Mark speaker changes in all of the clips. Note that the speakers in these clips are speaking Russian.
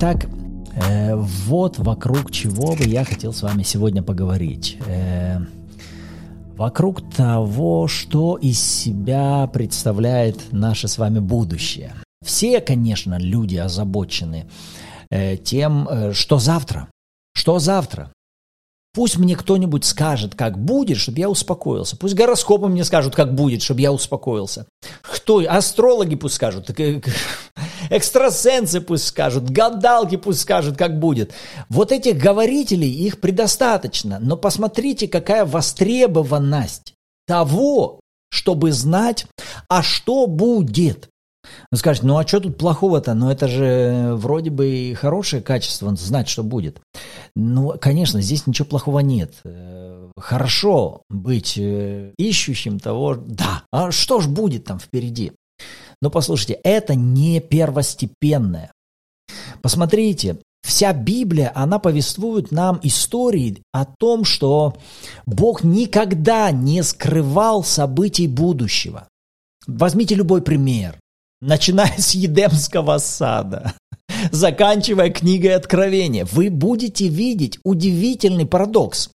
Speaker 1: Итак, э, вот вокруг чего бы я хотел с вами сегодня поговорить. Э, вокруг того, что из себя представляет наше с вами будущее. Все, конечно, люди озабочены э, тем, э, что завтра. Что завтра? Пусть мне кто-нибудь скажет, как будет, чтобы я успокоился. Пусть гороскопы мне скажут, как будет, чтобы я успокоился. Кто? Астрологи пусть скажут, экстрасенсы пусть скажут, гадалки пусть скажут, как будет. Вот этих говорителей, их предостаточно. Но посмотрите, какая востребованность того, чтобы знать, а что будет. Вы скажете, ну а что тут плохого-то? Ну это же вроде бы и хорошее качество, знать, что будет. Ну, конечно, здесь ничего плохого нет. Э, хорошо быть э, ищущим того, да, а что ж будет там впереди? Но послушайте, это не первостепенное. Посмотрите, вся Библия, она повествует нам истории о том, что Бог никогда не скрывал событий будущего. Возьмите любой пример начиная с Едемского сада, заканчивая книгой Откровения, вы будете видеть удивительный парадокс.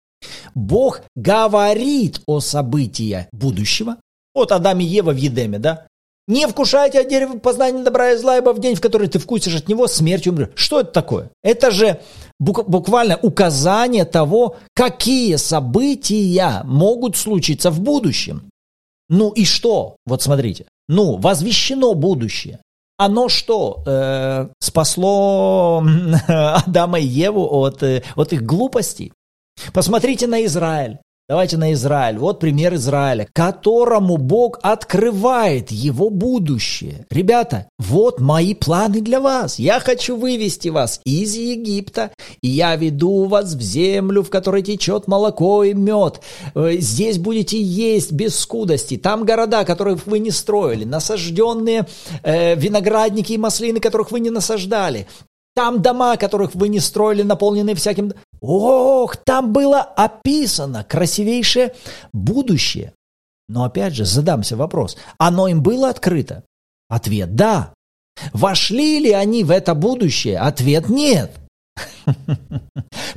Speaker 1: Бог говорит о событии будущего. Вот Адам и Ева в Едеме, да? Не вкушайте от дерева познания добра и зла, ибо в день, в который ты вкусишь от него, смертью умрешь. Что это такое? Это же буквально указание того, какие события могут случиться в будущем. Ну и что? Вот смотрите. Ну, возвещено будущее. Оно что, э, спасло Адама и Еву от, э, от их глупостей? Посмотрите на Израиль. Давайте на Израиль. Вот пример Израиля, которому Бог открывает его будущее. Ребята, вот мои планы для вас. Я хочу вывести вас из Египта, и я веду вас в землю, в которой течет молоко и мед. Э, здесь будете есть без скудости. Там города, которых вы не строили, насажденные э, виноградники и маслины, которых вы не насаждали. Там дома, которых вы не строили, наполнены всяким... Ох, там было описано красивейшее будущее. Но опять же, задамся вопрос. Оно им было открыто? Ответ – да. Вошли ли они в это будущее? Ответ – нет.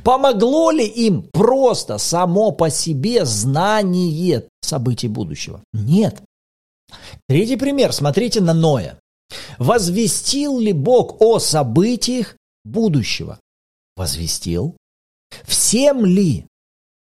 Speaker 1: Помогло ли им просто само по себе знание событий будущего? Нет. Третий пример. Смотрите на Ноя. Возвестил ли Бог о событиях будущего? Возвестил. Всем ли?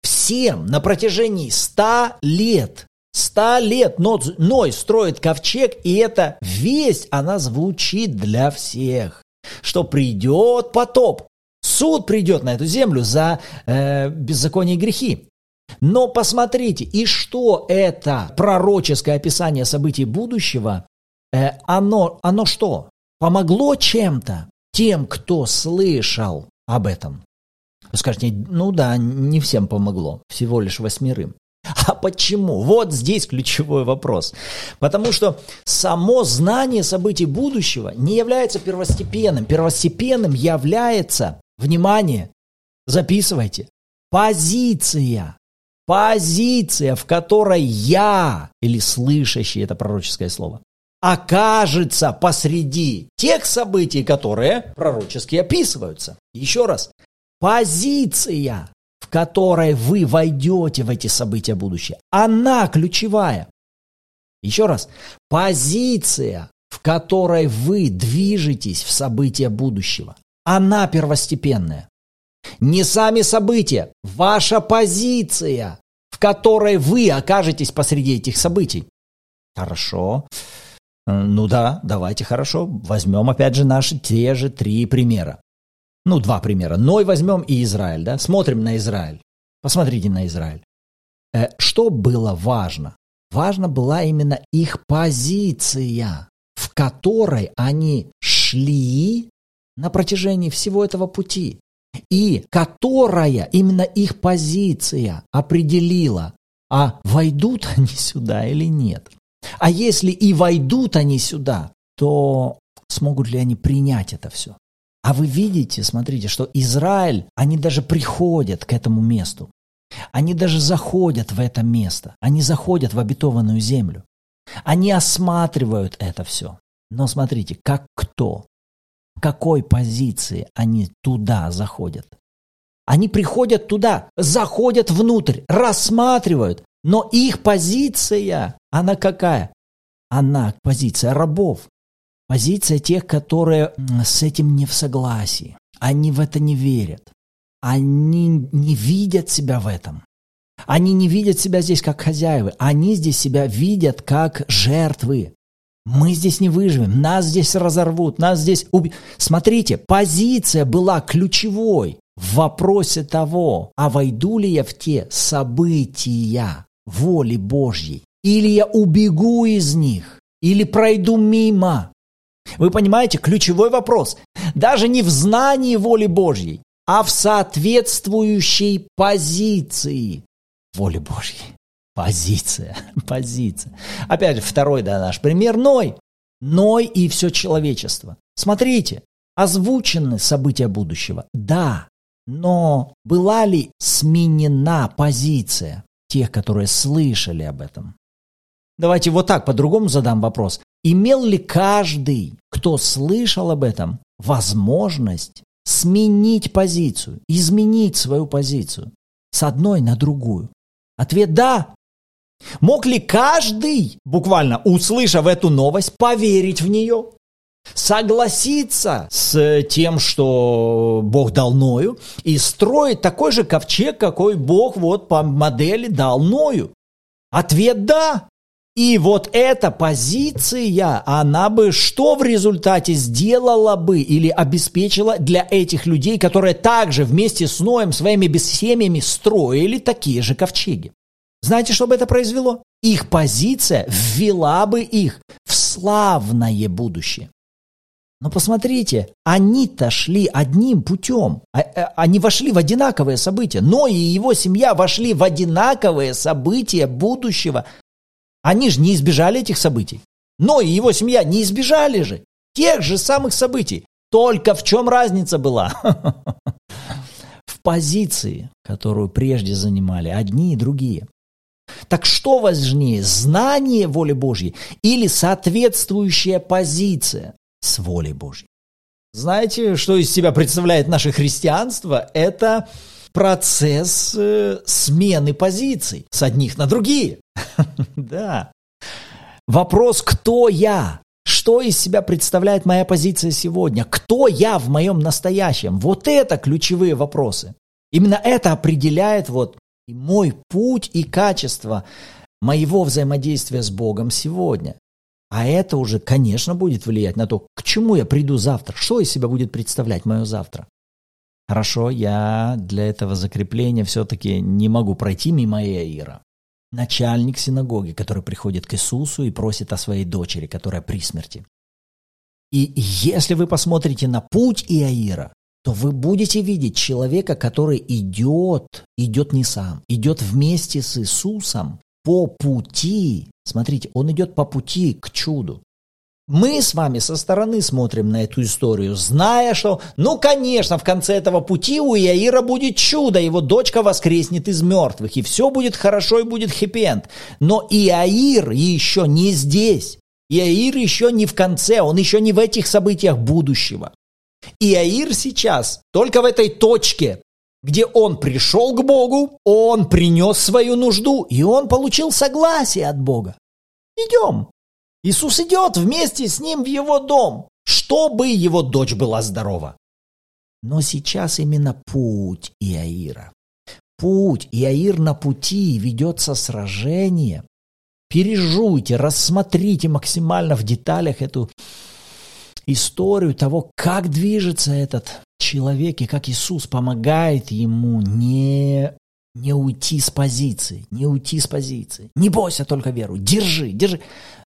Speaker 1: Всем на протяжении ста лет Ста лет Ной строит ковчег, и эта весть, она звучит для всех, что придет потоп, суд придет на эту землю за э, беззаконие и грехи. Но посмотрите, и что это пророческое описание событий будущего э, оно, оно что? Помогло чем-то тем, кто слышал об этом? Вы скажете, ну да, не всем помогло, всего лишь восьмерым. А почему? Вот здесь ключевой вопрос. Потому что само знание событий будущего не является первостепенным. Первостепенным является, внимание, записывайте, позиция. Позиция, в которой я, или слышащий это пророческое слово, окажется посреди тех событий, которые пророчески описываются. Еще раз, позиция, в которой вы войдете в эти события будущего, она ключевая. Еще раз, позиция, в которой вы движетесь в события будущего, она первостепенная. Не сами события, ваша позиция, в которой вы окажетесь посреди этих событий. Хорошо. Э, ну да, давайте хорошо. Возьмем опять же наши те же три примера. Ну, два примера. Ной возьмем и Израиль, да? Смотрим на Израиль. Посмотрите на Израиль. Э, что было важно? Важна была именно их позиция, в которой они шли на протяжении всего этого пути. И которая именно их позиция определила, а войдут они сюда или нет. А если и войдут они сюда, то смогут ли они принять это все? А вы видите, смотрите, что Израиль, они даже приходят к этому месту. Они даже заходят в это место. Они заходят в обетованную землю. Они осматривают это все. Но смотрите, как кто? какой позиции они туда заходят. Они приходят туда, заходят внутрь, рассматривают, но их позиция, она какая? Она позиция рабов. Позиция тех, которые с этим не в согласии. Они в это не верят. Они не видят себя в этом. Они не видят себя здесь как хозяевы. Они здесь себя видят как жертвы. Мы здесь не выживем, нас здесь разорвут, нас здесь убьют. Смотрите, позиция была ключевой в вопросе того, а войду ли я в те события воли Божьей, или я убегу из них, или пройду мимо. Вы понимаете, ключевой вопрос даже не в знании воли Божьей, а в соответствующей позиции воли Божьей. Позиция, позиция. Опять же, второй, да, наш пример Ной. Ной и все человечество. Смотрите, озвучены события будущего. Да, но была ли сменена позиция тех, которые слышали об этом? Давайте вот так по-другому задам вопрос. Имел ли каждый, кто слышал об этом, возможность сменить позицию, изменить свою позицию с одной на другую? Ответ «да». Мог ли каждый, буквально услышав эту новость, поверить в нее? Согласиться с тем, что Бог дал Ною, и строить такой же ковчег, какой Бог вот по модели дал Ною? Ответ «да». И вот эта позиция, она бы что в результате сделала бы или обеспечила для этих людей, которые также вместе с Ноем своими семьями строили такие же ковчеги? Знаете, что бы это произвело? Их позиция ввела бы их в славное будущее. Но посмотрите, они-то шли одним путем. А, а, они вошли в одинаковые события. Но и его семья вошли в одинаковые события будущего они же не избежали этих событий. Но и его семья не избежали же тех же самых событий. Только в чем разница была? В позиции, которую прежде занимали одни и другие. Так что важнее, знание воли Божьей или соответствующая позиция с волей Божьей? Знаете, что из себя представляет наше христианство? Это процесс э, смены позиций с одних на другие. Да. Вопрос, кто я? Что из себя представляет моя позиция сегодня? Кто я в моем настоящем? Вот это ключевые вопросы. Именно это определяет вот мой путь и качество моего взаимодействия с Богом сегодня. А это уже, конечно, будет влиять на то, к чему я приду завтра, что из себя будет представлять мое завтра. Хорошо, я для этого закрепления все-таки не могу пройти мимо Иаира. Начальник синагоги, который приходит к Иисусу и просит о своей дочери, которая при смерти. И если вы посмотрите на путь Иаира, то вы будете видеть человека, который идет, идет не сам, идет вместе с Иисусом по пути. Смотрите, он идет по пути к чуду. Мы с вами со стороны смотрим на эту историю, зная, что, ну, конечно, в конце этого пути у Яира будет чудо, его дочка воскреснет из мертвых, и все будет хорошо, и будет хэппи Но Иаир еще не здесь. Иаир еще не в конце, он еще не в этих событиях будущего. Иаир сейчас только в этой точке, где он пришел к Богу, он принес свою нужду, и он получил согласие от Бога. Идем, Иисус идет вместе с ним в его дом, чтобы его дочь была здорова. Но сейчас именно путь Иаира. Путь, Иаир на пути, ведется сражение. Пережуйте, рассмотрите максимально в деталях эту историю того, как движется этот человек и как Иисус помогает ему не не уйти с позиции, не уйти с позиции. Не бойся только веру, держи, держи.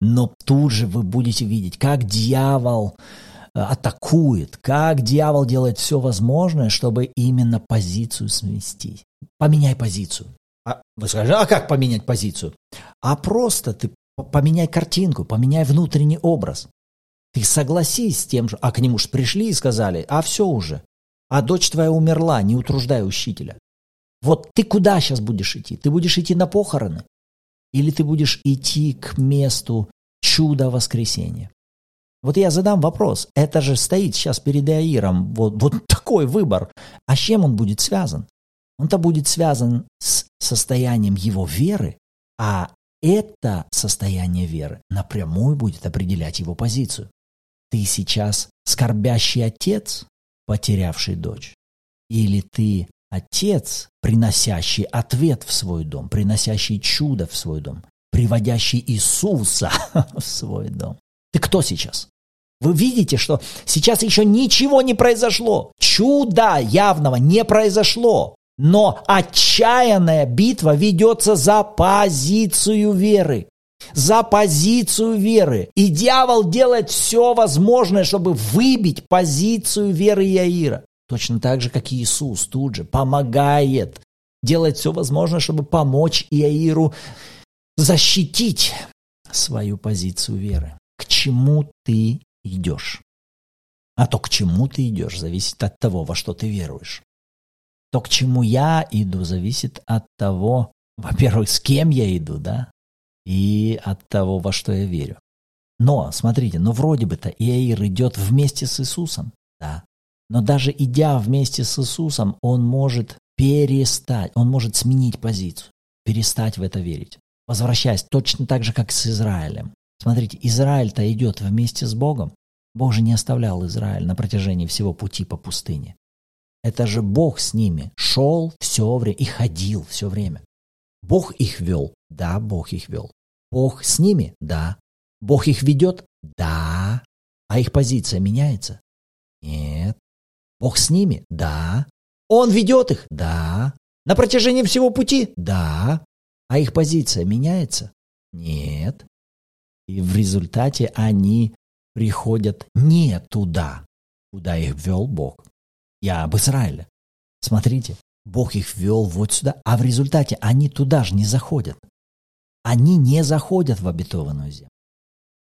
Speaker 1: Но тут же вы будете видеть, как дьявол э, атакует, как дьявол делает все возможное, чтобы именно позицию сместить. Поменяй позицию. А вы скажете, а как поменять позицию? А просто ты поменяй картинку, поменяй внутренний образ. Ты согласись с тем же, а к нему же пришли и сказали, а все уже, а дочь твоя умерла, не утруждай учителя. Вот ты куда сейчас будешь идти? Ты будешь идти на похороны? Или ты будешь идти к месту чуда воскресения? Вот я задам вопрос. Это же стоит сейчас перед Аиром вот, вот такой выбор. А с чем он будет связан? Он-то будет связан с состоянием его веры, а это состояние веры напрямую будет определять его позицию. Ты сейчас скорбящий отец, потерявший дочь? Или ты отец, приносящий ответ в свой дом, приносящий чудо в свой дом, приводящий Иисуса в свой дом? Ты кто сейчас? Вы видите, что сейчас еще ничего не произошло. Чуда явного не произошло. Но отчаянная битва ведется за позицию веры. За позицию веры. И дьявол делает все возможное, чтобы выбить позицию веры Яира. Точно так же, как и Иисус тут же помогает. Делает все возможное, чтобы помочь Иаиру защитить свою позицию веры. К чему ты идешь? А то, к чему ты идешь, зависит от того, во что ты веруешь. То, к чему я иду, зависит от того, во-первых, с кем я иду, да, и от того, во что я верю. Но, смотрите, ну вроде бы-то Иаир идет вместе с Иисусом, да. Но даже идя вместе с Иисусом, он может перестать, он может сменить позицию, перестать в это верить. Возвращаясь точно так же, как с Израилем. Смотрите, Израиль-то идет вместе с Богом. Бог же не оставлял Израиль на протяжении всего пути по пустыне. Это же Бог с ними шел все время и ходил все время. Бог их вел? Да, Бог их вел. Бог с ними? Да. Бог их ведет? Да. А их позиция меняется? Нет. Бог с ними? Да. Он ведет их? Да. На протяжении всего пути? Да. А их позиция меняется? Нет. И в результате они приходят не туда, куда их вел Бог. Я об Израиле. Смотрите, Бог их вел вот сюда, а в результате они туда же не заходят. Они не заходят в обетованную землю.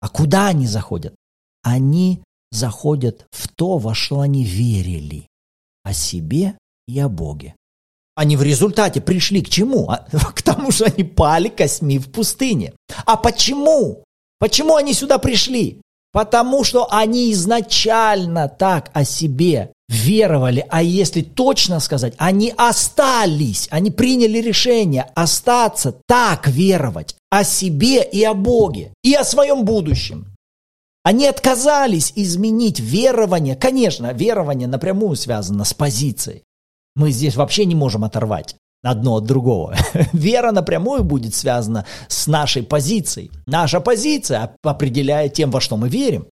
Speaker 1: А куда они заходят? Они заходят в то, во что они верили. О себе и о Боге. Они в результате пришли к чему? А, к тому, что они пали косьми в пустыне. А почему? Почему они сюда пришли? Потому что они изначально так о себе веровали, а если точно сказать, они остались, они приняли решение остаться так веровать о себе и о Боге, и о своем будущем. Они отказались изменить верование. Конечно, верование напрямую связано с позицией. Мы здесь вообще не можем оторвать одно от другого. Вера напрямую будет связана с нашей позицией. Наша позиция определяет тем, во что мы верим.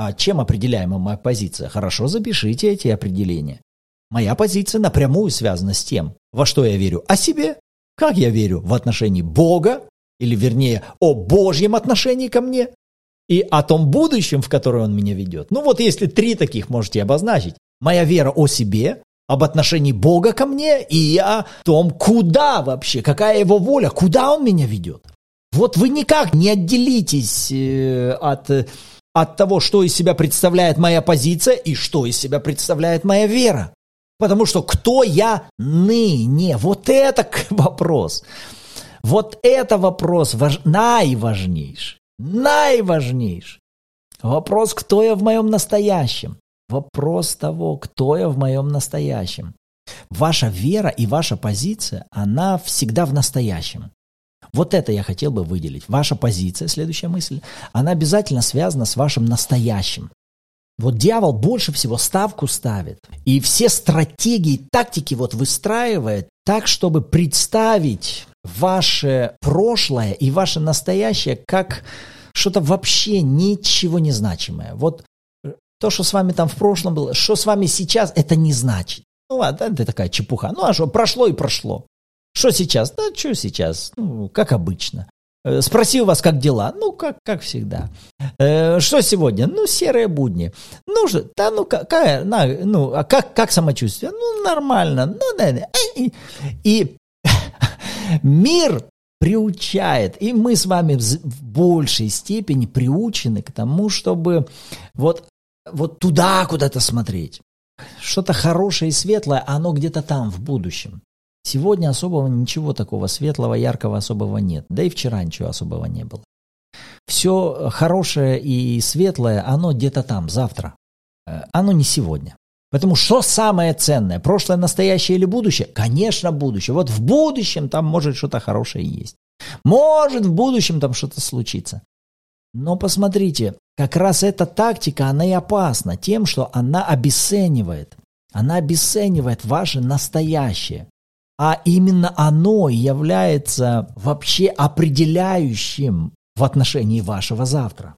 Speaker 1: А чем определяема моя позиция? Хорошо, запишите эти определения. Моя позиция напрямую связана с тем, во что я верю о себе, как я верю в отношении Бога, или вернее о Божьем отношении ко мне, и о том будущем, в которое Он меня ведет. Ну вот если три таких можете обозначить. Моя вера о себе, об отношении Бога ко мне и о том, куда вообще, какая Его воля, куда Он меня ведет. Вот вы никак не отделитесь э, от от того, что из себя представляет моя позиция и что из себя представляет моя вера. Потому что кто я ныне? Вот это вопрос. Вот это вопрос важ... наиважнейший. Наиважнейший. Вопрос, кто я в моем настоящем. Вопрос того, кто я в моем настоящем. Ваша вера и ваша позиция, она всегда в настоящем. Вот это я хотел бы выделить. Ваша позиция, следующая мысль, она обязательно связана с вашим настоящим. Вот дьявол больше всего ставку ставит. И все стратегии, тактики вот выстраивает так, чтобы представить ваше прошлое и ваше настоящее как что-то вообще ничего не значимое. Вот то, что с вами там в прошлом было, что с вами сейчас, это не значит. Ну ладно, это такая чепуха. Ну а что, прошло и прошло. Что сейчас? Да, что сейчас? Ну, как обычно. Э, спросил вас, как дела? Ну, как, как всегда. Э, что сегодня? Ну, серые будни. Ну, же, да, ну, какая, на, ну, а как, как самочувствие? Ну, нормально. Ну, да, да. И, и мир приучает, и мы с вами в большей степени приучены к тому, чтобы вот, вот туда куда-то смотреть. Что-то хорошее и светлое, оно где-то там, в будущем. Сегодня особого ничего такого светлого, яркого особого нет. Да и вчера ничего особого не было. все хорошее и светлое, оно где-то там, завтра. Э, оно не сегодня. Поэтому что самое ценное? Прошлое, настоящее или будущее? Конечно, будущее. Вот в будущем там может что-то хорошее есть. Может в будущем там что-то случится. Но посмотрите, как раз эта тактика, она и опасна тем, что она обесценивает. Она обесценивает ваше настоящее. А именно оно является вообще определяющим в отношении вашего завтра.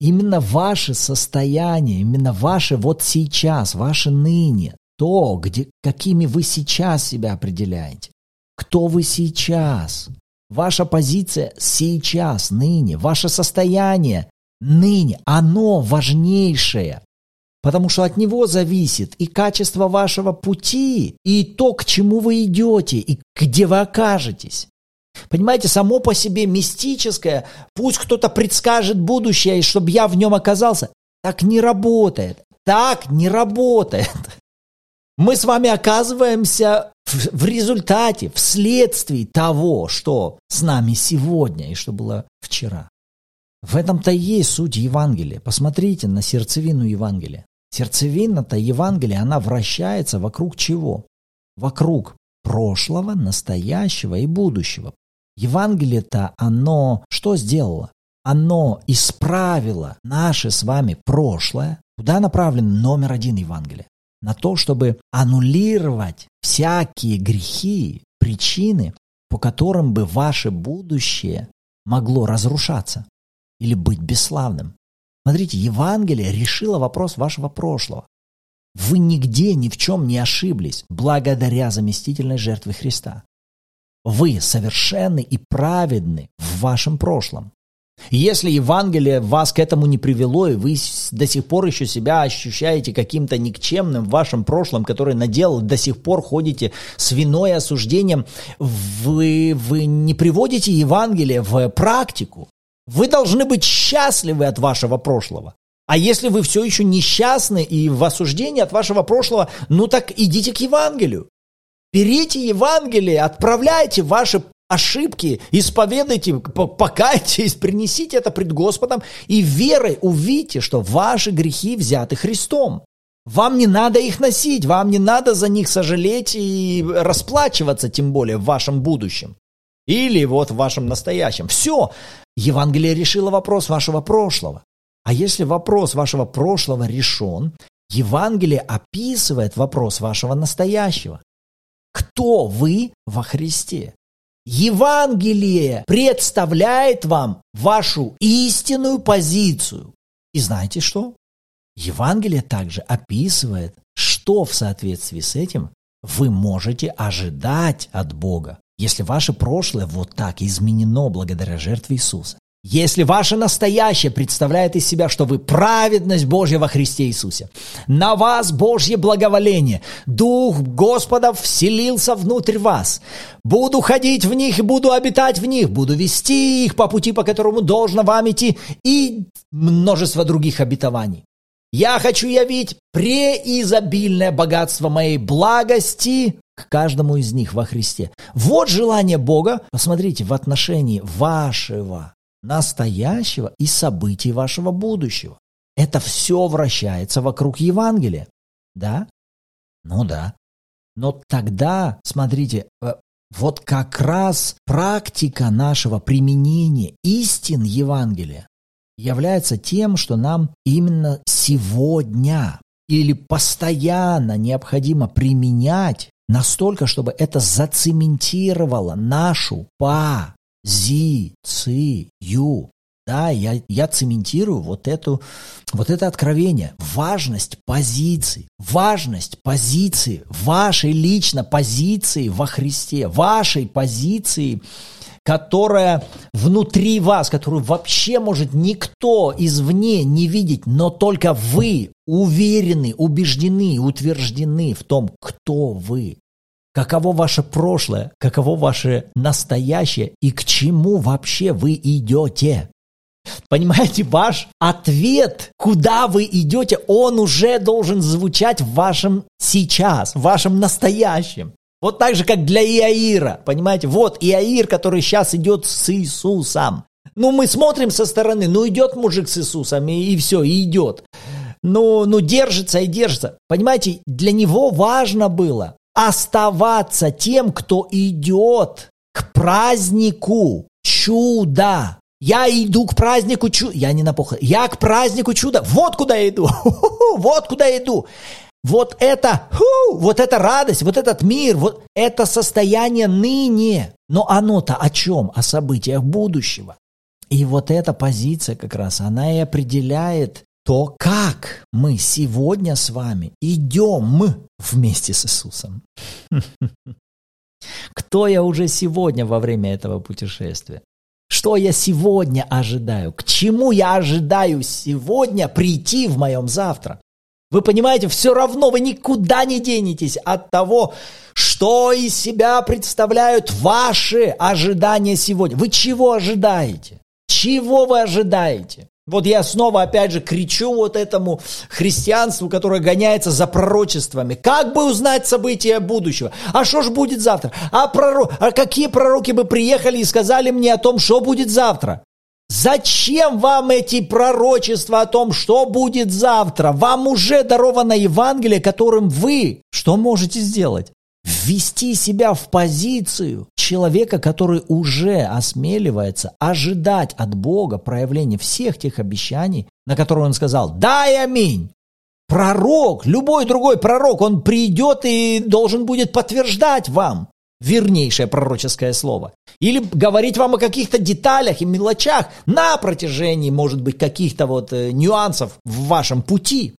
Speaker 1: Именно ваше состояние, именно ваше вот сейчас, ваше ныне, то, где, какими вы сейчас себя определяете. Кто вы сейчас? Ваша позиция сейчас, ныне, ваше состояние ныне, оно важнейшее. Потому что от него зависит и качество вашего пути, и то, к чему вы идете, и где вы окажетесь. Понимаете, само по себе мистическое, пусть кто-то предскажет будущее, и чтобы я в нем оказался, так не работает. Так не работает. Мы с вами оказываемся в, в результате, вследствие того, что с нами сегодня и что было вчера. В этом-то и есть суть Евангелия. Посмотрите на сердцевину Евангелия. Сердцевина-то Евангелия, она вращается вокруг чего? Вокруг прошлого, настоящего и будущего. Евангелие-то, оно что сделало? Оно исправило наше с вами прошлое. Куда направлен номер один Евангелия? На то, чтобы аннулировать всякие грехи, причины, по которым бы ваше будущее могло разрушаться или быть бесславным. Смотрите, Евангелие решило вопрос вашего прошлого. Вы нигде ни в чем не ошиблись благодаря заместительной жертве Христа. Вы совершенны и праведны в вашем прошлом. Если Евангелие вас к этому не привело, и вы до сих пор еще себя ощущаете каким-то никчемным в вашем прошлом, который наделал, до сих пор ходите с виной осуждением, вы, вы не приводите Евангелие в практику. Вы должны быть счастливы от вашего прошлого. А если вы все еще несчастны и в осуждении от вашего прошлого, ну так идите к Евангелию. Берите Евангелие, отправляйте ваши ошибки, исповедайте, покайтесь, принесите это пред Господом и верой увидите, что ваши грехи взяты Христом. Вам не надо их носить, вам не надо за них сожалеть и расплачиваться, тем более в вашем будущем. Или вот в вашем настоящем. Все, Евангелие решило вопрос вашего прошлого. А если вопрос вашего прошлого решен, Евангелие описывает вопрос вашего настоящего кто вы во Христе. Евангелие представляет вам вашу истинную позицию. И знаете что? Евангелие также описывает, что в соответствии с этим вы можете ожидать от Бога, если ваше прошлое вот так изменено благодаря жертве Иисуса. Если ваше настоящее представляет из себя, что вы праведность Божья во Христе Иисусе, на вас Божье благоволение, Дух Господа вселился внутрь вас, буду ходить в них и буду обитать в них, буду вести их по пути, по которому должно вам идти, и множество других обетований. Я хочу явить преизобильное богатство моей благости к каждому из них во Христе. Вот желание Бога, посмотрите, в отношении вашего настоящего и событий вашего будущего. Это все вращается вокруг Евангелия. Да? Ну да. Но тогда, смотрите, э, вот как раз практика нашего применения истин Евангелия является тем, что нам именно сегодня или постоянно необходимо применять настолько, чтобы это зацементировало нашу по позицию. Да, я, я цементирую вот, эту, вот это откровение. Важность позиции. Важность позиции. Вашей лично позиции во Христе. Вашей позиции, которая внутри вас, которую вообще может никто извне не видеть, но только вы уверены, убеждены, утверждены в том, кто вы каково ваше прошлое, каково ваше настоящее и к чему вообще вы идете. Понимаете, ваш ответ, куда вы идете, он уже должен звучать в вашем сейчас, в вашем настоящем. Вот так же, как для Иаира, понимаете, вот Иаир, который сейчас идет с Иисусом. Ну, мы смотрим со стороны, ну, идет мужик с Иисусом, и, и все, и идет. Ну, ну, держится и держится. Понимаете, для него важно было оставаться тем, кто идет к празднику чуда. Я иду к празднику чуда. Я не на похорон. Я к празднику чуда. Вот куда я иду. Вот куда я иду. Вот это, ху, вот эта радость, вот этот мир, вот это состояние ныне. Но оно-то о чем? О событиях будущего. И вот эта позиция как раз, она и определяет то, как мы сегодня с вами идем вместе с Иисусом. Кто я уже сегодня во время этого путешествия? Что я сегодня ожидаю? К чему я ожидаю сегодня прийти в моем завтра? Вы понимаете, все равно вы никуда не денетесь от того, что из себя представляют ваши ожидания сегодня. Вы чего ожидаете? Чего вы ожидаете? Вот я снова опять же кричу вот этому христианству, которое гоняется за пророчествами. Как бы узнать события будущего? А что ж будет завтра? А, пророк, а какие пророки бы приехали и сказали мне о том, что будет завтра? Зачем вам эти пророчества о том, что будет завтра? Вам уже даровано Евангелие, которым вы что можете сделать? Ввести себя в позицию человека, который уже осмеливается ожидать от Бога проявления всех тех обещаний, на которые он сказал «Дай аминь». Пророк, любой другой пророк, он придет и должен будет подтверждать вам вернейшее пророческое слово. Или говорить вам о каких-то деталях и мелочах на протяжении, может быть, каких-то вот э, нюансов в вашем пути.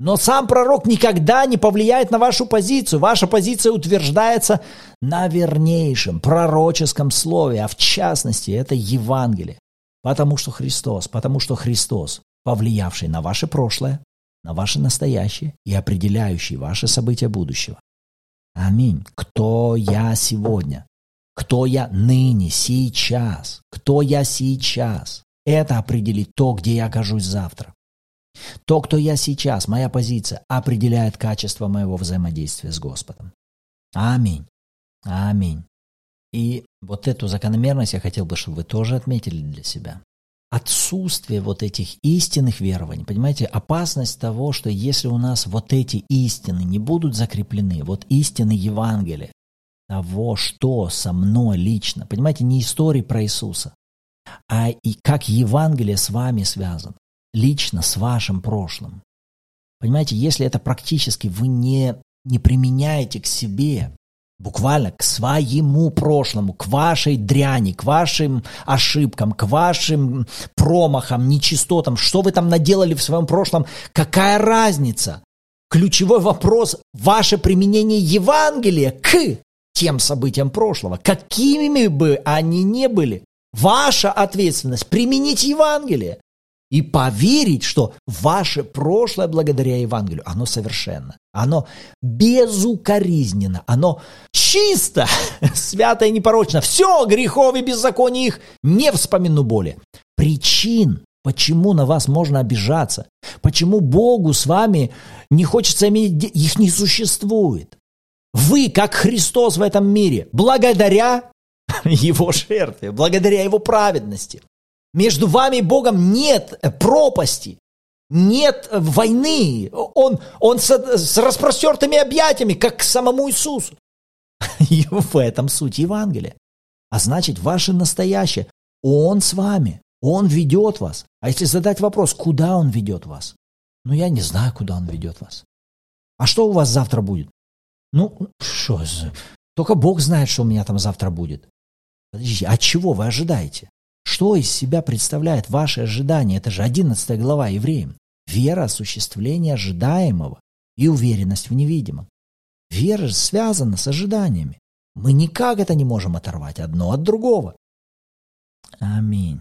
Speaker 1: Но сам пророк никогда не повлияет на вашу позицию. Ваша позиция утверждается на вернейшем пророческом слове, а в частности это Евангелие. Потому что Христос, потому что Христос, повлиявший на ваше прошлое, на ваше настоящее и определяющий ваши события будущего. Аминь. Кто я сегодня? Кто я ныне, сейчас? Кто я сейчас? Это определит то, где я окажусь завтра. То, кто я сейчас, моя позиция, определяет качество моего взаимодействия с Господом. Аминь. Аминь. И вот эту закономерность я хотел бы, чтобы вы тоже отметили для себя отсутствие вот этих истинных верований. Понимаете, опасность того, что если у нас вот эти истины не будут закреплены, вот истины Евангелия, того, что со мной лично, понимаете, не истории про Иисуса, а и как Евангелие с вами связано, лично с вашим прошлым. Понимаете, если это практически вы не, не применяете к себе, буквально к своему прошлому, к вашей дряни, к вашим ошибкам, к вашим промахам, нечистотам, что вы там наделали в своем прошлом, какая разница? Ключевой вопрос – ваше применение Евангелия к тем событиям прошлого, какими бы они ни были. Ваша ответственность – применить Евангелие и поверить, что ваше прошлое благодаря Евангелию, оно совершенно, оно безукоризненно, оно чисто, свято и непорочно. Все, грехов и беззаконий их не вспомину более. Причин, почему на вас можно обижаться, почему Богу с вами не хочется иметь, их не существует. Вы, как Христос в этом мире, благодаря Его жертве, благодаря Его праведности, между вами и Богом нет пропасти, нет войны. Он, он с, с распростертыми объятиями, как к самому Иисусу. И в этом суть Евангелия. А значит, ваше настоящее. Он с вами. Он ведет вас. А если задать вопрос, куда он ведет вас? Ну, я не знаю, куда он ведет вас. А что у вас завтра будет? Ну, что, только Бог знает, что у меня там завтра будет. Подождите, а чего вы ожидаете? Что из себя представляет ваше ожидание? Это же 11 глава евреям. Вера – осуществление ожидаемого и уверенность в невидимом. Вера же связана с ожиданиями. Мы никак это не можем оторвать одно от другого. Аминь.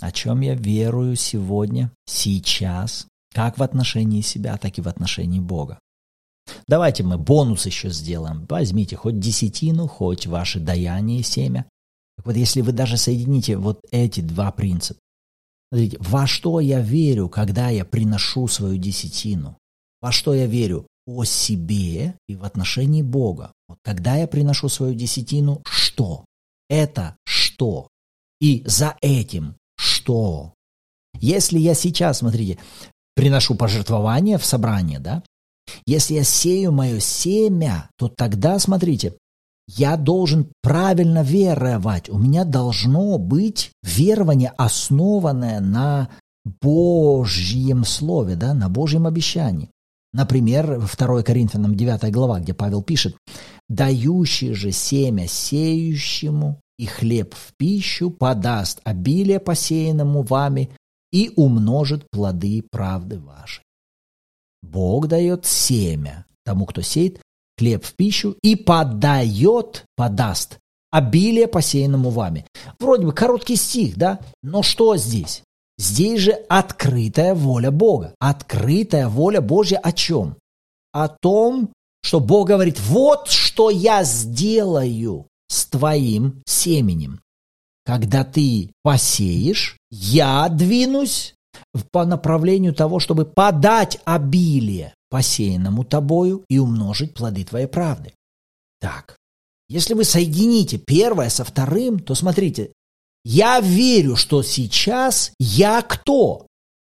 Speaker 1: О чем я верую сегодня, сейчас, как в отношении себя, так и в отношении Бога. Давайте мы бонус еще сделаем. Возьмите хоть десятину, хоть ваше даяние семя. Так вот, если вы даже соедините вот эти два принципа, смотрите, во что я верю, когда я приношу свою десятину, во что я верю о себе и в отношении Бога. Вот когда я приношу свою десятину, что? Это что? И за этим что? Если я сейчас, смотрите, приношу пожертвование в собрание, да, если я сею мое семя, то тогда, смотрите, я должен правильно веровать. У меня должно быть верование, основанное на Божьем Слове, да, на Божьем обещании. Например, 2 Коринфянам 9 глава, где Павел пишет, «Дающий же семя сеющему и хлеб в пищу подаст обилие посеянному вами и умножит плоды правды вашей». Бог дает семя тому, кто сеет, хлеб в пищу и подает, подаст обилие посеянному вами. Вроде бы короткий стих, да? Но что здесь? Здесь же открытая воля Бога. Открытая воля Божья о чем? О том, что Бог говорит, вот что я сделаю с твоим семенем. Когда ты посеешь, я двинусь по направлению того, чтобы подать обилие посеянному тобою и умножить плоды твоей правды. Так, если вы соедините первое со вторым, то смотрите, я верю, что сейчас я кто?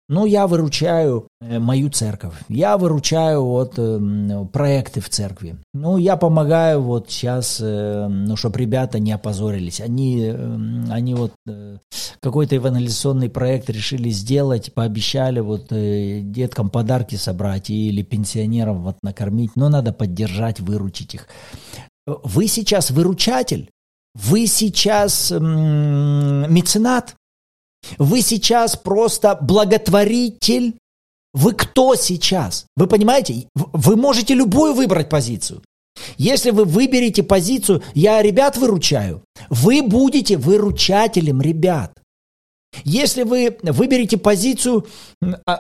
Speaker 1: Ну, я выручаю э, мою церковь, я выручаю вот э, проекты в церкви. Ну, я помогаю вот сейчас, э, ну, чтобы ребята не опозорились. Они, они вот какой-то евангелизационный проект решили сделать, пообещали вот деткам подарки собрать или пенсионерам вот накормить. Но надо поддержать, выручить их. Вы сейчас выручатель, вы сейчас меценат, вы сейчас просто благотворитель. Вы кто сейчас? Вы понимаете? Вы можете любую выбрать позицию. Если вы выберете позицию «я ребят выручаю», вы будете выручателем ребят. Если вы выберете позицию, а,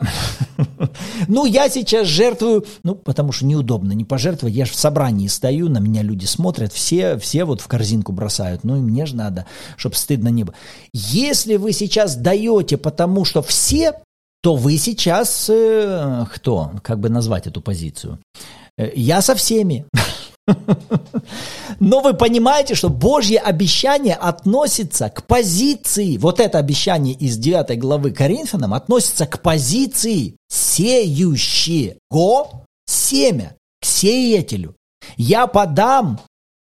Speaker 1: ну, я сейчас жертвую, ну, потому что неудобно не пожертвовать, я же в собрании стою, на меня люди смотрят, все, все вот в корзинку бросают, ну, и мне же надо, чтобы стыдно не было. Если вы сейчас даете, потому что все, то вы сейчас, э, кто, как бы назвать эту позицию? Э, я со всеми. Но вы понимаете, что Божье обещание относится к позиции, вот это обещание из 9 главы Коринфянам относится к позиции сеющего семя, к сеятелю. Я подам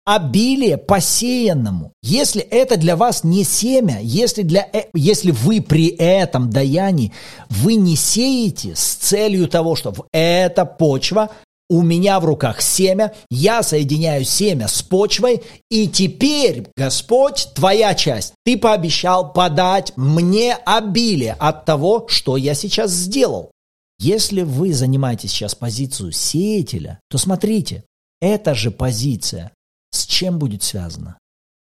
Speaker 1: обилие посеянному. Если это для вас не семя, если, для, э, если вы при этом даянии, вы не сеете с целью того, чтобы эта почва у меня в руках семя, я соединяю семя с почвой, и теперь, Господь, твоя часть, ты пообещал подать мне обилие от того, что я сейчас сделал. Если вы занимаете сейчас позицию сеятеля, то смотрите, эта же позиция с чем будет связана?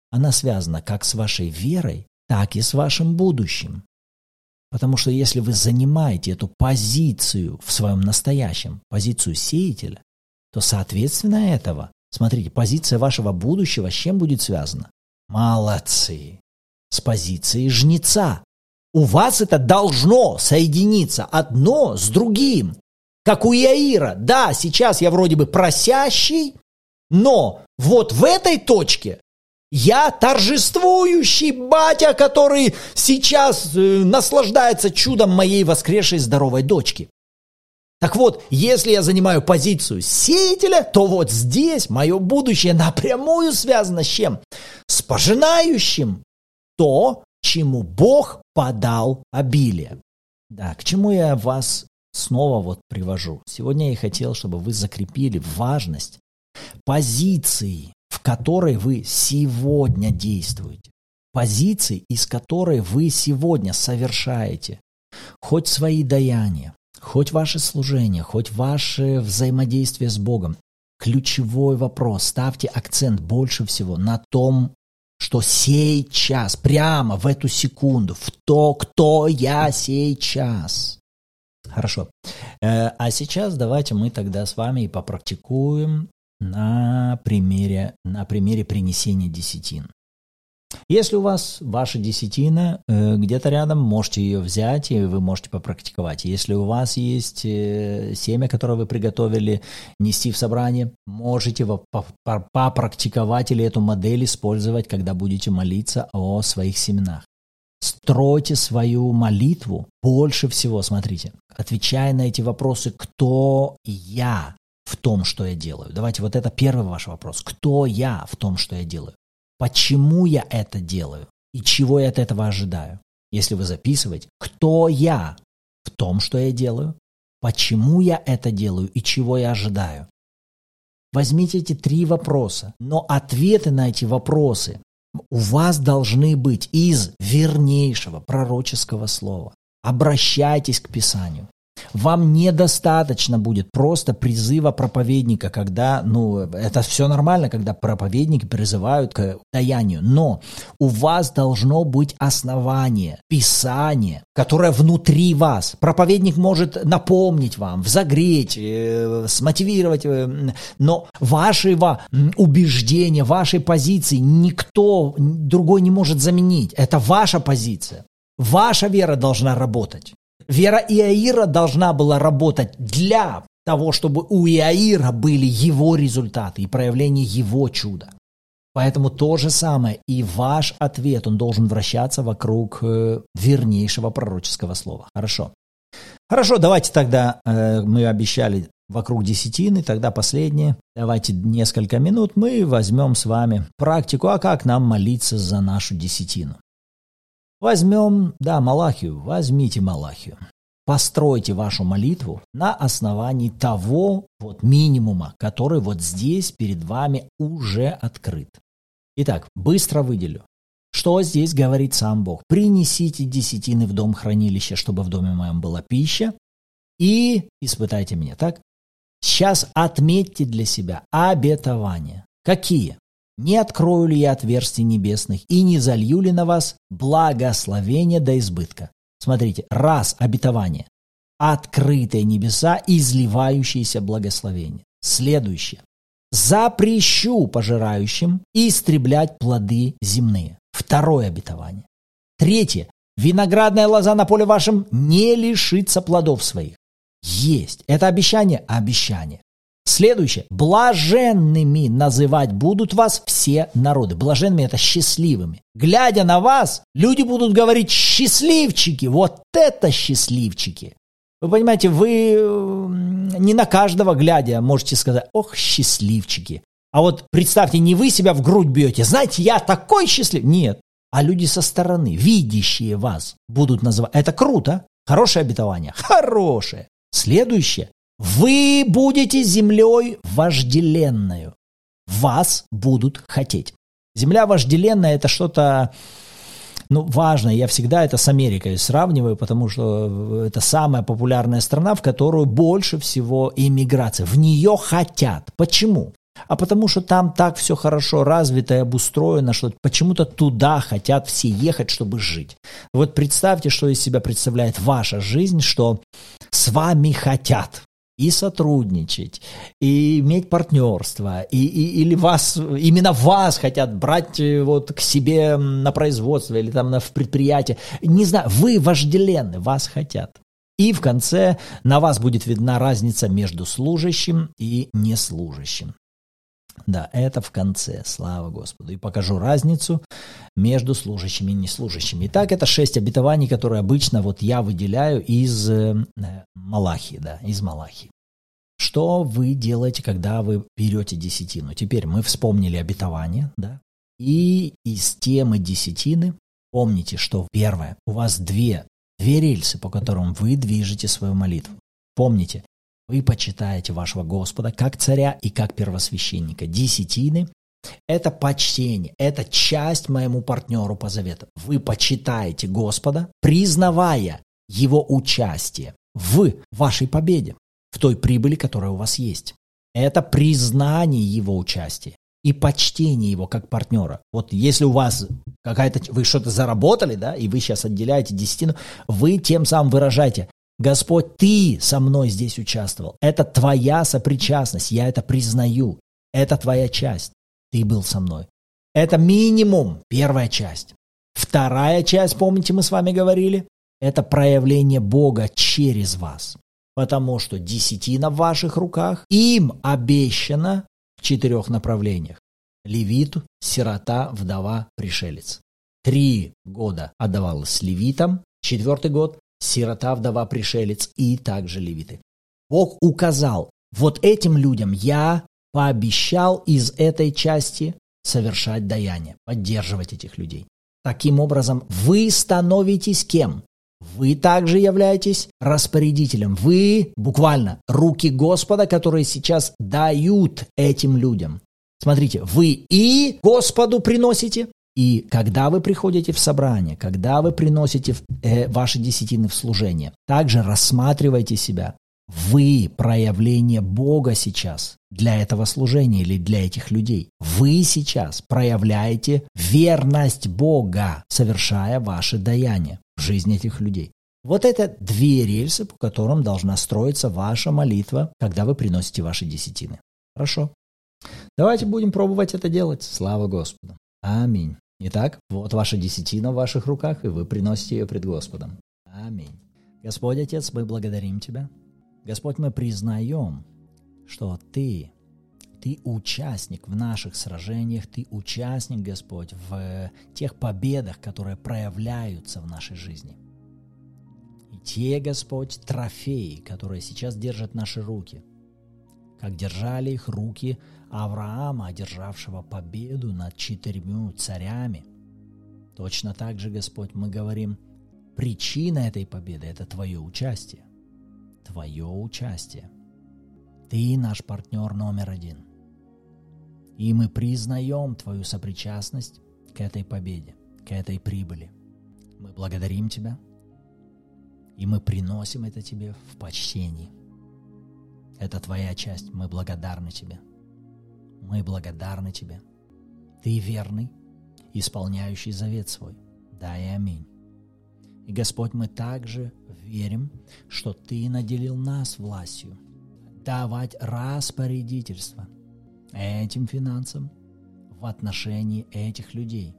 Speaker 1: Она связана как с вашей верой, так и с вашим будущим. Потому что если вы занимаете эту позицию в своем настоящем, позицию сеятеля, то соответственно этого, смотрите, позиция вашего будущего с чем будет связана? Молодцы! С позицией жнеца. У вас это должно соединиться одно с другим. Как у Яира. Да, сейчас я вроде бы просящий, но вот в этой точке я торжествующий батя, который сейчас э, наслаждается чудом моей воскресшей здоровой дочки. Так вот, если я занимаю позицию сеятеля, то вот здесь мое будущее напрямую связано с чем? С пожинающим то, чему Бог подал обилие. Да, к чему я вас снова вот привожу? Сегодня я хотел, чтобы вы закрепили важность позиции в которой вы сегодня действуете, позиции, из которой вы сегодня совершаете хоть свои даяния, хоть ваше служение, хоть ваше взаимодействие с Богом. Ключевой вопрос, ставьте акцент больше всего на том, что сейчас, прямо в эту секунду, в то, кто я сейчас. Хорошо. Э, а сейчас давайте мы тогда с вами и попрактикуем на примере, на примере принесения десятин. Если у вас ваша десятина э, где-то рядом, можете ее взять, и вы можете попрактиковать. Если у вас есть э, семя, которое вы приготовили нести в собрание, можете попрактиковать или эту модель использовать, когда будете молиться о своих семенах. стройте свою молитву больше всего, смотрите, отвечая на эти вопросы, кто я в том, что я делаю. Давайте, вот это первый ваш вопрос. Кто я в том, что я делаю? Почему я это делаю? И чего я от этого ожидаю? Если вы записываете, кто я в том, что я делаю? Почему я это делаю и чего я ожидаю? Возьмите эти три вопроса, но ответы на эти вопросы у вас должны быть из вернейшего пророческого слова. Обращайтесь к Писанию. Вам недостаточно будет просто призыва проповедника, когда, ну, это все нормально, когда проповедники призывают к даянию, но у вас должно быть основание, писание, которое внутри вас. Проповедник может напомнить вам, взогреть, э, смотивировать, э, но вашего убеждения, вашей позиции никто другой не может заменить. Это ваша позиция. Ваша вера должна работать. Вера Иаира должна была работать для того, чтобы у Иаира были его результаты и проявление его чуда. Поэтому то же самое и ваш ответ, он должен вращаться вокруг э, вернейшего пророческого слова. Хорошо. Хорошо, давайте тогда, э, мы обещали вокруг десятины, тогда последнее. Давайте несколько минут мы возьмем с вами практику, а как нам молиться за нашу десятину. Возьмем, да, Малахию, возьмите Малахию. Постройте вашу молитву на основании того вот минимума, который вот здесь перед вами уже открыт. Итак, быстро выделю. Что здесь говорит сам Бог? Принесите десятины в дом хранилища, чтобы в доме моем была пища, и испытайте меня, так? Сейчас отметьте для себя обетования. Какие? Не открою ли я отверстий небесных и не залью ли на вас благословение до избытка? Смотрите, раз обетование. Открытые небеса, изливающиеся благословение. Следующее. Запрещу пожирающим истреблять плоды земные. Второе обетование. Третье. Виноградная лоза на поле вашем не лишится плодов своих. Есть. Это обещание? Обещание. Следующее. Блаженными называть будут вас все народы. Блаженными – это счастливыми. Глядя на вас, люди будут говорить «счастливчики». Вот это счастливчики. Вы понимаете, вы не на каждого глядя можете сказать «ох, счастливчики». А вот представьте, не вы себя в грудь бьете. Знаете, я такой счастлив. Нет. А люди со стороны, видящие вас, будут называть. Это круто. Хорошее обетование. Хорошее. Следующее. Вы будете землей вожделенную. Вас будут хотеть. Земля вожделенная – это что-то ну, важное. Я всегда это с Америкой сравниваю, потому что это самая популярная страна, в которую больше всего иммиграция. В нее хотят. Почему? А потому что там так все хорошо развито и обустроено, что почему-то туда хотят все ехать, чтобы жить. Вот представьте, что из себя представляет ваша жизнь, что с вами хотят и сотрудничать, и иметь партнерство, и, и, или вас, именно вас хотят брать э, вот к себе на производство или там на, в предприятие. Не знаю, вы вожделенны, вас хотят. И в конце на вас будет видна разница между служащим и неслужащим. Да, это в конце, слава Господу. И покажу разницу между служащими и неслужащими. Итак, это шесть обетований, которые обычно вот я выделяю из э, Малахи, да, из Малахи. Что вы делаете, когда вы берете десятину? Теперь мы вспомнили обетование, да, и из темы десятины помните, что первое, у вас две, две рельсы, по которым вы движете свою молитву. Помните, вы почитаете вашего Господа как царя и как первосвященника. Десятины – это почтение, это часть моему партнеру по завету. Вы почитаете Господа, признавая его участие в вашей победе, в той прибыли, которая у вас есть. Это признание его участия и почтение его как партнера. Вот если у вас какая-то, вы что-то заработали, да, и вы сейчас отделяете десятину, вы тем самым выражаете, Господь, Ты со мной здесь участвовал. Это Твоя сопричастность, я это признаю. Это Твоя часть. Ты был со мной. Это минимум, первая часть. Вторая часть, помните, мы с вами говорили, это проявление Бога через вас. Потому что десятина в ваших руках, им обещана в четырех направлениях. Левиту, сирота, вдова, пришелец. Три года отдавалось левитам, четвертый год – сирота, вдова, пришелец и также левиты. Бог указал, вот этим людям я пообещал из этой части совершать даяние, поддерживать этих людей. Таким образом, вы становитесь кем? Вы также являетесь распорядителем. Вы буквально руки Господа, которые сейчас дают этим людям. Смотрите, вы и Господу приносите, и когда вы приходите в собрание, когда вы приносите э, ваши десятины в служение, также рассматривайте себя. Вы проявление Бога сейчас для этого служения или для этих людей. Вы сейчас проявляете верность Бога, совершая ваши даяния в жизни этих людей. Вот это две рельсы, по которым должна строиться ваша молитва, когда вы приносите ваши десятины. Хорошо. Давайте будем пробовать это делать. Слава Господу. Аминь. Итак, вот ваша десятина в ваших руках, и вы приносите ее пред Господом. Аминь. Господь Отец, мы благодарим Тебя. Господь, мы признаем, что Ты, Ты участник в наших сражениях, Ты участник, Господь, в тех победах, которые проявляются в нашей жизни. И те, Господь, трофеи, которые сейчас держат наши руки, как держали их руки Авраама, одержавшего победу над четырьмя царями. Точно так же, Господь, мы говорим, причина этой победы – это Твое участие. Твое участие. Ты наш партнер номер один. И мы признаем Твою сопричастность к этой победе, к этой прибыли. Мы благодарим Тебя, и мы приносим это Тебе в почтении. Это Твоя часть, мы благодарны Тебе – мы благодарны Тебе. Ты верный, исполняющий завет свой. Да и аминь. И, Господь, мы также верим, что Ты наделил нас властью давать распорядительство этим финансам в отношении этих людей.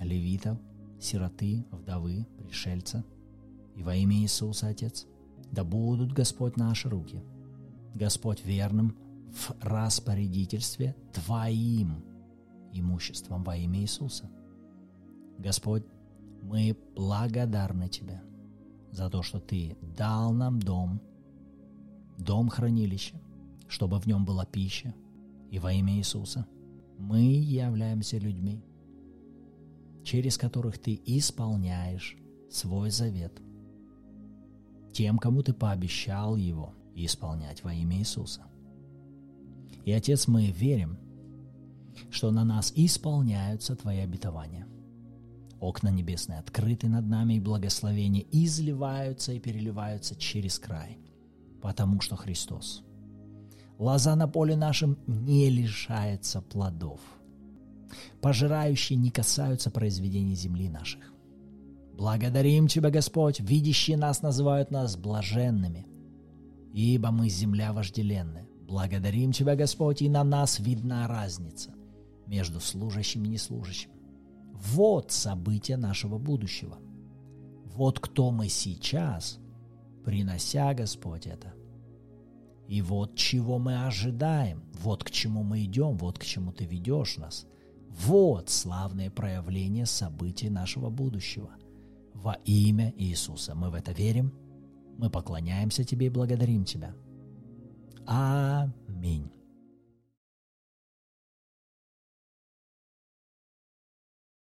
Speaker 1: Левитов, сироты, вдовы, пришельца. И во имя Иисуса, Отец, да будут, Господь, наши руки. Господь верным в распорядительстве Твоим имуществом во имя Иисуса. Господь, мы благодарны Тебе за то, что Ты дал нам дом, дом хранилища, чтобы в нем была пища, и во имя Иисуса мы являемся людьми, через которых Ты исполняешь свой завет тем, кому Ты пообещал его исполнять во имя Иисуса. И, Отец, мы верим, что на нас исполняются Твои обетования. Окна небесные открыты над нами, и благословения изливаются и переливаются через край, потому что Христос. Лоза на поле нашем не лишается плодов. Пожирающие не касаются произведений земли наших. Благодарим Тебя, Господь, видящие нас называют нас блаженными, ибо мы земля вожделенная. Благодарим Тебя, Господь, и на нас видна разница между служащим и неслужащим. Вот события нашего будущего. Вот кто мы сейчас, принося, Господь, это. И вот чего мы ожидаем, вот к чему мы идем, вот к чему Ты ведешь нас. Вот славное проявление событий нашего будущего. Во имя Иисуса мы в это верим, мы поклоняемся Тебе и благодарим Тебя – Аминь.